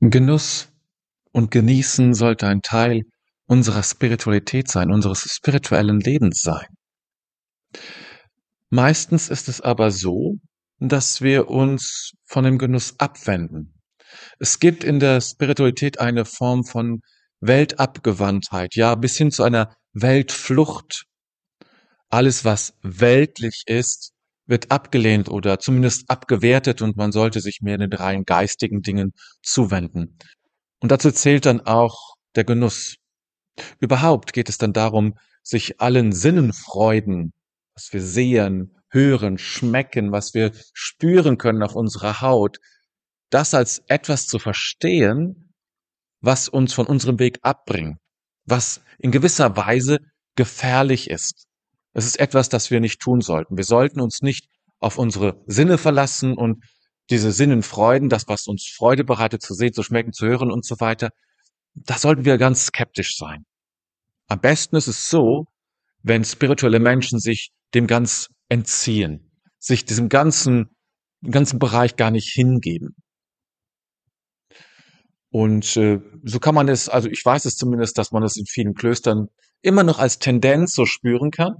Genuss und Genießen sollte ein Teil unserer Spiritualität sein, unseres spirituellen Lebens sein. Meistens ist es aber so, dass wir uns von dem Genuss abwenden. Es gibt in der Spiritualität eine Form von Weltabgewandtheit, ja, bis hin zu einer Weltflucht. Alles, was weltlich ist, wird abgelehnt oder zumindest abgewertet und man sollte sich mehr den rein geistigen Dingen zuwenden. Und dazu zählt dann auch der Genuss. Überhaupt geht es dann darum, sich allen Sinnenfreuden, was wir sehen, hören, schmecken, was wir spüren können auf unserer Haut, das als etwas zu verstehen, was uns von unserem Weg abbringt, was in gewisser Weise gefährlich ist. Es ist etwas, das wir nicht tun sollten. Wir sollten uns nicht auf unsere Sinne verlassen und diese Sinnenfreuden, das, was uns Freude bereitet, zu sehen, zu schmecken, zu hören und so weiter, da sollten wir ganz skeptisch sein. Am besten ist es so, wenn spirituelle Menschen sich dem ganz entziehen, sich diesem ganzen, ganzen Bereich gar nicht hingeben. Und äh, so kann man es, also ich weiß es zumindest, dass man es in vielen Klöstern immer noch als Tendenz so spüren kann.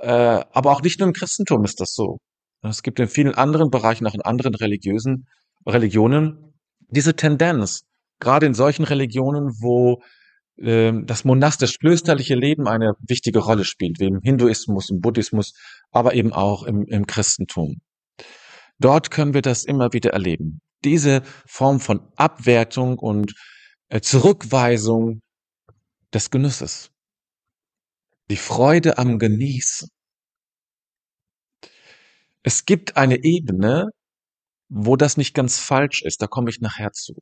Äh, aber auch nicht nur im Christentum ist das so. Es gibt in vielen anderen Bereichen, auch in anderen religiösen Religionen, diese Tendenz, gerade in solchen Religionen, wo äh, das monastisch-klösterliche Leben eine wichtige Rolle spielt, wie im Hinduismus, im Buddhismus, aber eben auch im, im Christentum. Dort können wir das immer wieder erleben. Diese Form von Abwertung und äh, Zurückweisung des Genusses. Die Freude am Genießen. Es gibt eine Ebene, wo das nicht ganz falsch ist, da komme ich nachher zu.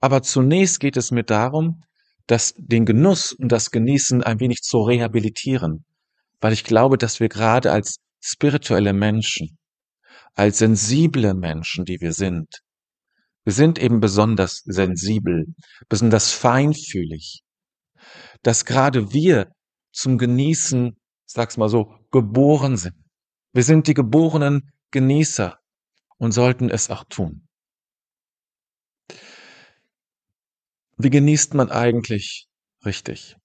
Aber zunächst geht es mir darum, dass den Genuss und das Genießen ein wenig zu rehabilitieren, weil ich glaube, dass wir gerade als spirituelle Menschen, als sensible Menschen, die wir sind, wir sind eben besonders sensibel, besonders feinfühlig, dass gerade wir zum Genießen, sag's mal so, geboren sind. Wir sind die geborenen Genießer und sollten es auch tun. Wie genießt man eigentlich richtig?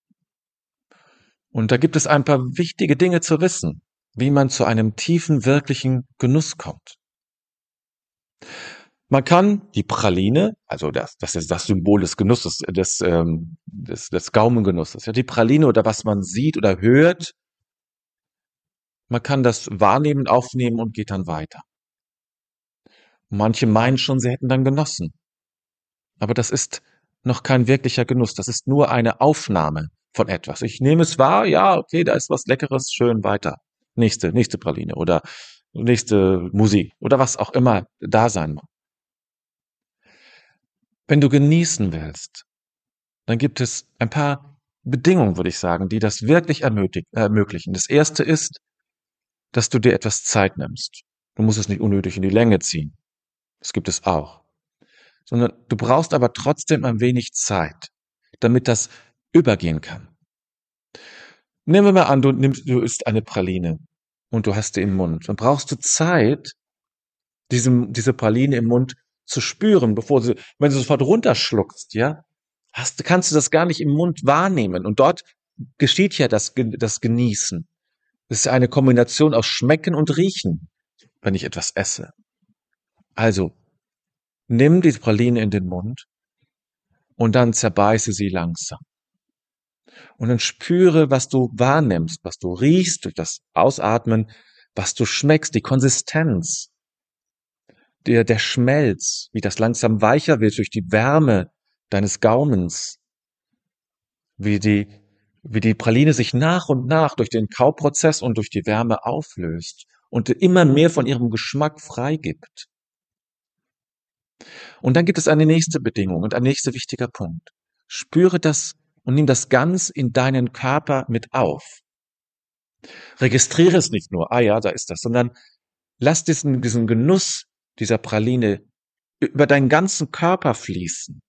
Und da gibt es ein paar wichtige Dinge zu wissen, wie man zu einem tiefen, wirklichen Genuss kommt. Man kann die Praline, also das, das ist das Symbol des Genusses, des, ähm, des, des Gaumengenusses, ja, die Praline oder was man sieht oder hört, man kann das wahrnehmen, aufnehmen und geht dann weiter. Manche meinen schon, sie hätten dann genossen. Aber das ist noch kein wirklicher Genuss. Das ist nur eine Aufnahme von etwas. Ich nehme es wahr, ja, okay, da ist was Leckeres, schön weiter. Nächste, nächste Praline oder nächste Musik oder was auch immer da sein mag. Wenn du genießen willst, dann gibt es ein paar Bedingungen, würde ich sagen, die das wirklich ermöglichen. Das erste ist, dass du dir etwas Zeit nimmst. Du musst es nicht unnötig in die Länge ziehen. Das gibt es auch. Sondern du brauchst aber trotzdem ein wenig Zeit, damit das übergehen kann. Nehmen wir mal an, du nimmst, du isst eine Praline und du hast die im Mund. Dann brauchst du Zeit, diesem, diese Praline im Mund zu spüren, bevor sie, wenn du sofort runterschluckst, ja, hast, kannst du das gar nicht im Mund wahrnehmen. Und dort geschieht ja das, das Genießen. Es ist eine Kombination aus Schmecken und Riechen, wenn ich etwas esse. Also, nimm die Praline in den Mund und dann zerbeiße sie langsam. Und dann spüre, was du wahrnimmst, was du riechst durch das Ausatmen, was du schmeckst, die Konsistenz der, der Schmelz, wie das langsam weicher wird durch die Wärme deines Gaumens, wie die, wie die Praline sich nach und nach durch den Kauprozess und durch die Wärme auflöst und immer mehr von ihrem Geschmack freigibt. Und dann gibt es eine nächste Bedingung und ein nächster wichtiger Punkt. Spüre das und nimm das ganz in deinen Körper mit auf. Registriere es nicht nur, ah ja, da ist das, sondern lass diesen, diesen Genuss dieser Praline über deinen ganzen Körper fließen.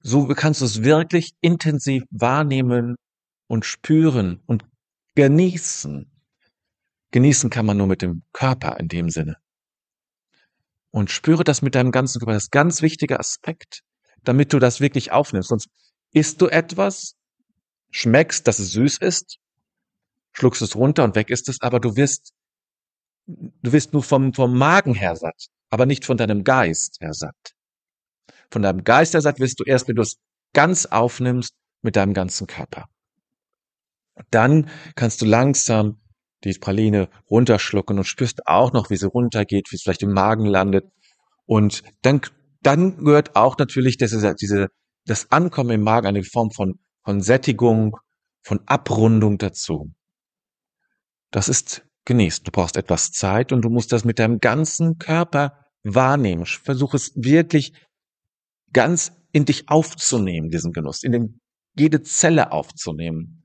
So kannst du es wirklich intensiv wahrnehmen und spüren und genießen. Genießen kann man nur mit dem Körper in dem Sinne. und spüre das mit deinem ganzen Körper. Das ist ganz wichtiger Aspekt, damit du das wirklich aufnimmst. Sonst isst du etwas, schmeckst, dass es süß ist, schluckst es runter und weg ist es, aber du wirst, du wirst nur vom, vom Magen her satt, aber nicht von deinem Geist her satt. Von deinem Geist her satt wirst du erst, wenn du es ganz aufnimmst mit deinem ganzen Körper. Dann kannst du langsam die Praline runterschlucken und spürst auch noch, wie sie runtergeht, wie es vielleicht im Magen landet. Und dann, dann gehört auch natürlich diese, diese, das Ankommen im Magen eine Form von, von Sättigung, von Abrundung dazu. Das ist genießt. Du brauchst etwas Zeit und du musst das mit deinem ganzen Körper wahrnehmen. Versuch es wirklich ganz in dich aufzunehmen, diesen Genuss, in den, jede Zelle aufzunehmen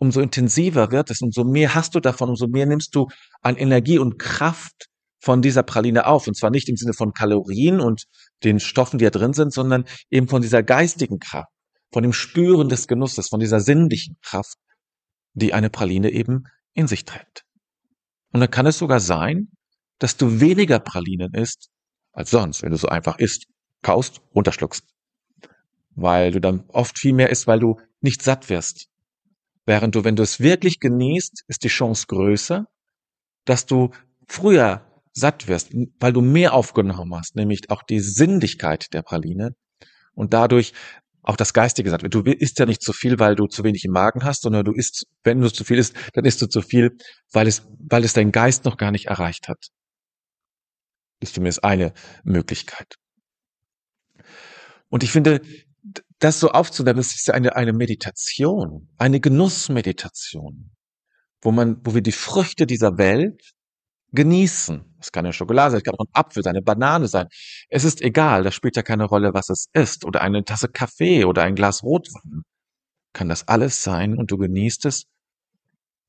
umso intensiver wird es, umso mehr hast du davon, umso mehr nimmst du an Energie und Kraft von dieser Praline auf. Und zwar nicht im Sinne von Kalorien und den Stoffen, die da drin sind, sondern eben von dieser geistigen Kraft, von dem Spüren des Genusses, von dieser sinnlichen Kraft, die eine Praline eben in sich trägt. Und dann kann es sogar sein, dass du weniger Pralinen isst als sonst, wenn du so einfach isst, kaust, runterschluckst. Weil du dann oft viel mehr isst, weil du nicht satt wirst, Während du, wenn du es wirklich genießt, ist die Chance größer, dass du früher satt wirst, weil du mehr aufgenommen hast, nämlich auch die Sinnlichkeit der Praline und dadurch auch das Geistige satt wird. Du isst ja nicht zu viel, weil du zu wenig im Magen hast, sondern du isst, wenn du zu viel isst, dann isst du zu viel, weil es, weil es dein Geist noch gar nicht erreicht hat. Ist zumindest eine Möglichkeit. Und ich finde, das so aufzunehmen, das ist eine, eine Meditation, eine Genussmeditation, wo man, wo wir die Früchte dieser Welt genießen. Es kann eine Schokolade sein, es kann auch ein Apfel sein, eine Banane sein. Es ist egal, das spielt ja keine Rolle, was es ist. Oder eine Tasse Kaffee oder ein Glas Rotwein. Kann das alles sein und du genießt es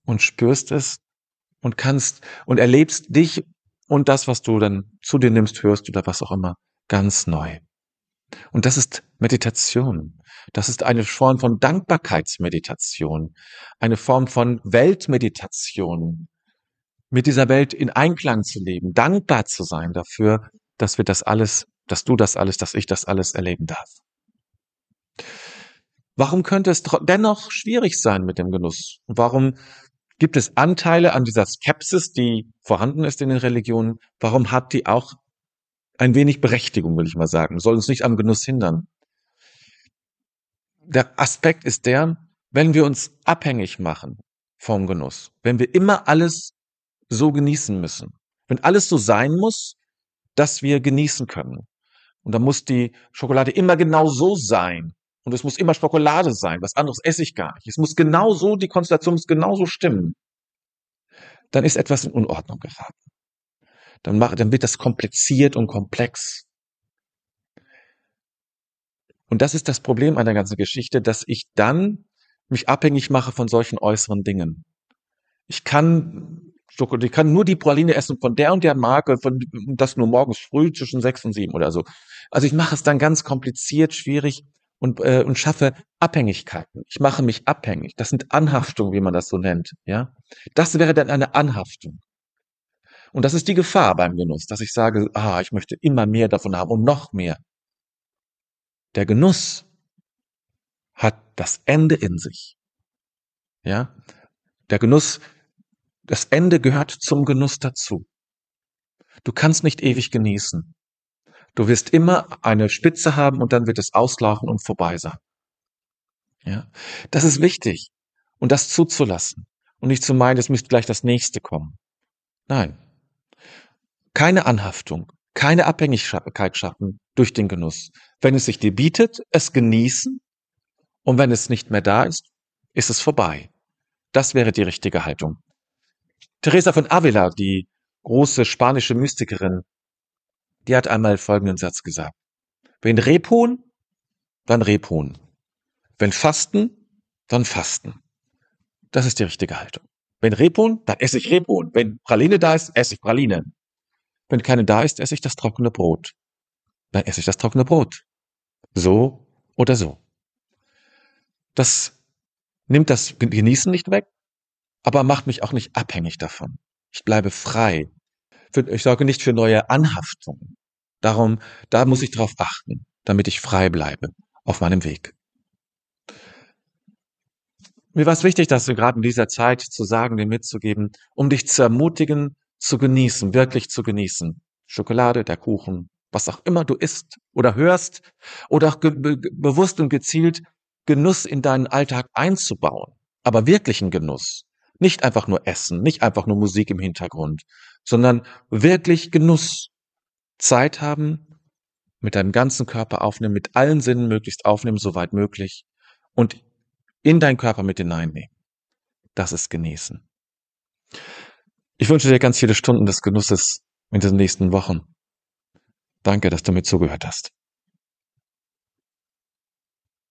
und spürst es und kannst und erlebst dich und das, was du dann zu dir nimmst, hörst oder was auch immer, ganz neu. Und das ist Meditation. Das ist eine Form von Dankbarkeitsmeditation, eine Form von Weltmeditation, mit dieser Welt in Einklang zu leben, dankbar zu sein dafür, dass wir das alles, dass du das alles, dass ich das alles erleben darf. Warum könnte es dennoch schwierig sein mit dem Genuss? Warum gibt es Anteile an dieser Skepsis, die vorhanden ist in den Religionen? Warum hat die auch ein wenig Berechtigung, will ich mal sagen, soll uns nicht am Genuss hindern. Der Aspekt ist der, wenn wir uns abhängig machen vom Genuss, wenn wir immer alles so genießen müssen, wenn alles so sein muss, dass wir genießen können. Und dann muss die Schokolade immer genau so sein. Und es muss immer Schokolade sein. Was anderes esse ich gar nicht. Es muss genau so, die Konstellation muss genauso stimmen. Dann ist etwas in Unordnung geraten dann, mach, dann wird das kompliziert und komplex. Und das ist das Problem an der ganzen Geschichte, dass ich dann mich abhängig mache von solchen äußeren Dingen. Ich kann, ich kann nur die Praline essen von der und der Marke, von das nur morgens früh zwischen sechs und sieben oder so. Also ich mache es dann ganz kompliziert, schwierig und, äh, und schaffe Abhängigkeiten. Ich mache mich abhängig. Das sind Anhaftungen, wie man das so nennt. Ja, das wäre dann eine Anhaftung. Und das ist die Gefahr beim Genuss, dass ich sage, ah, ich möchte immer mehr davon haben und noch mehr. Der Genuss hat das Ende in sich. Ja? Der Genuss, das Ende gehört zum Genuss dazu. Du kannst nicht ewig genießen. Du wirst immer eine Spitze haben und dann wird es auslaufen und vorbei sein. Ja? Das ist wichtig. Und das zuzulassen. Und nicht zu meinen, es müsste gleich das nächste kommen. Nein, keine Anhaftung, keine Abhängigkeit schaffen durch den Genuss. Wenn es sich dir bietet, es genießen und wenn es nicht mehr da ist, ist es vorbei. Das wäre die richtige Haltung. Teresa von Avila, die große spanische Mystikerin, die hat einmal folgenden Satz gesagt. Wenn Rebhuhn, dann Rebhuhn. Wenn Fasten, dann Fasten. Das ist die richtige Haltung. Wenn Rebhuhn, dann esse ich Rebhuhn. Wenn Praline da ist, esse ich Praline. Wenn keine da ist, esse ich das trockene Brot. Dann esse ich das trockene Brot. So oder so. Das nimmt das Genießen nicht weg, aber macht mich auch nicht abhängig davon. Ich bleibe frei. für, ich sorge nicht für neue Anhaftungen. Darum, da muss ich drauf achten, damit ich frei bleibe auf meinem Weg. Mir war es wichtig, dass du gerade in dieser Zeit zu sagen, dir mitzugeben, um dich zu ermutigen, zu genießen, wirklich zu genießen. Schokolade, der Kuchen, was auch immer du isst oder hörst oder auch be bewusst und gezielt Genuss in deinen Alltag einzubauen. Aber wirklichen Genuss. Nicht einfach nur Essen, nicht einfach nur Musik im Hintergrund, sondern wirklich Genuss. Zeit haben, mit deinem ganzen Körper aufnehmen, mit allen Sinnen möglichst aufnehmen, soweit möglich und in deinen Körper mit hineinnehmen. Das ist genießen. Ich wünsche dir ganz viele Stunden des Genusses in den nächsten Wochen. Danke, dass du mir zugehört hast.